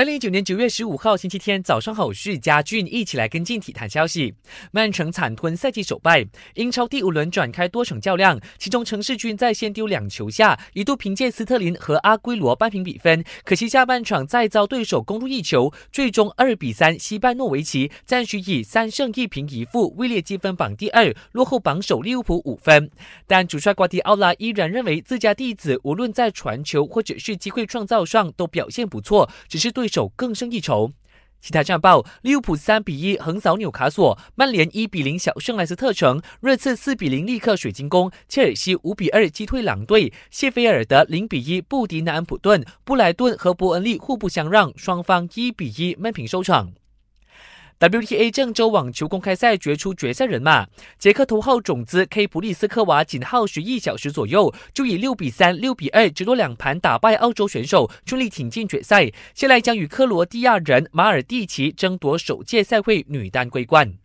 二零一九年九月十五号星期天早上好，我是嘉俊，一起来跟进体坛消息。曼城惨吞赛季首败，英超第五轮展开多场较量，其中城市军在先丢两球下，一度凭借斯特林和阿圭罗扳平比分，可惜下半场再遭对手攻入一球，最终二比三惜败诺维奇，暂时以三胜一平一负位列积分榜第二，落后榜首利物浦五分。但主帅瓜迪奥拉依然认为自家弟子无论在传球或者是机会创造上都表现不错，只是对。手更胜一筹。其他战报：利物浦三比一横扫纽卡索，曼联一比零小胜莱斯特城，热刺四比零力克水晶宫，切尔西五比二击退狼队，谢菲尔德零比一不敌南安普顿，布莱顿和伯恩利互不相让，双方一比一闷平收场。WTA 郑州网球公开赛决出决赛人马，捷克头号种子 K 普利斯科娃仅耗时一小时左右，就以六比三、六比二直落两盘打败澳洲选手，顺利挺进决赛。现在将与克罗地亚人马尔蒂奇争夺首届赛会女单桂冠。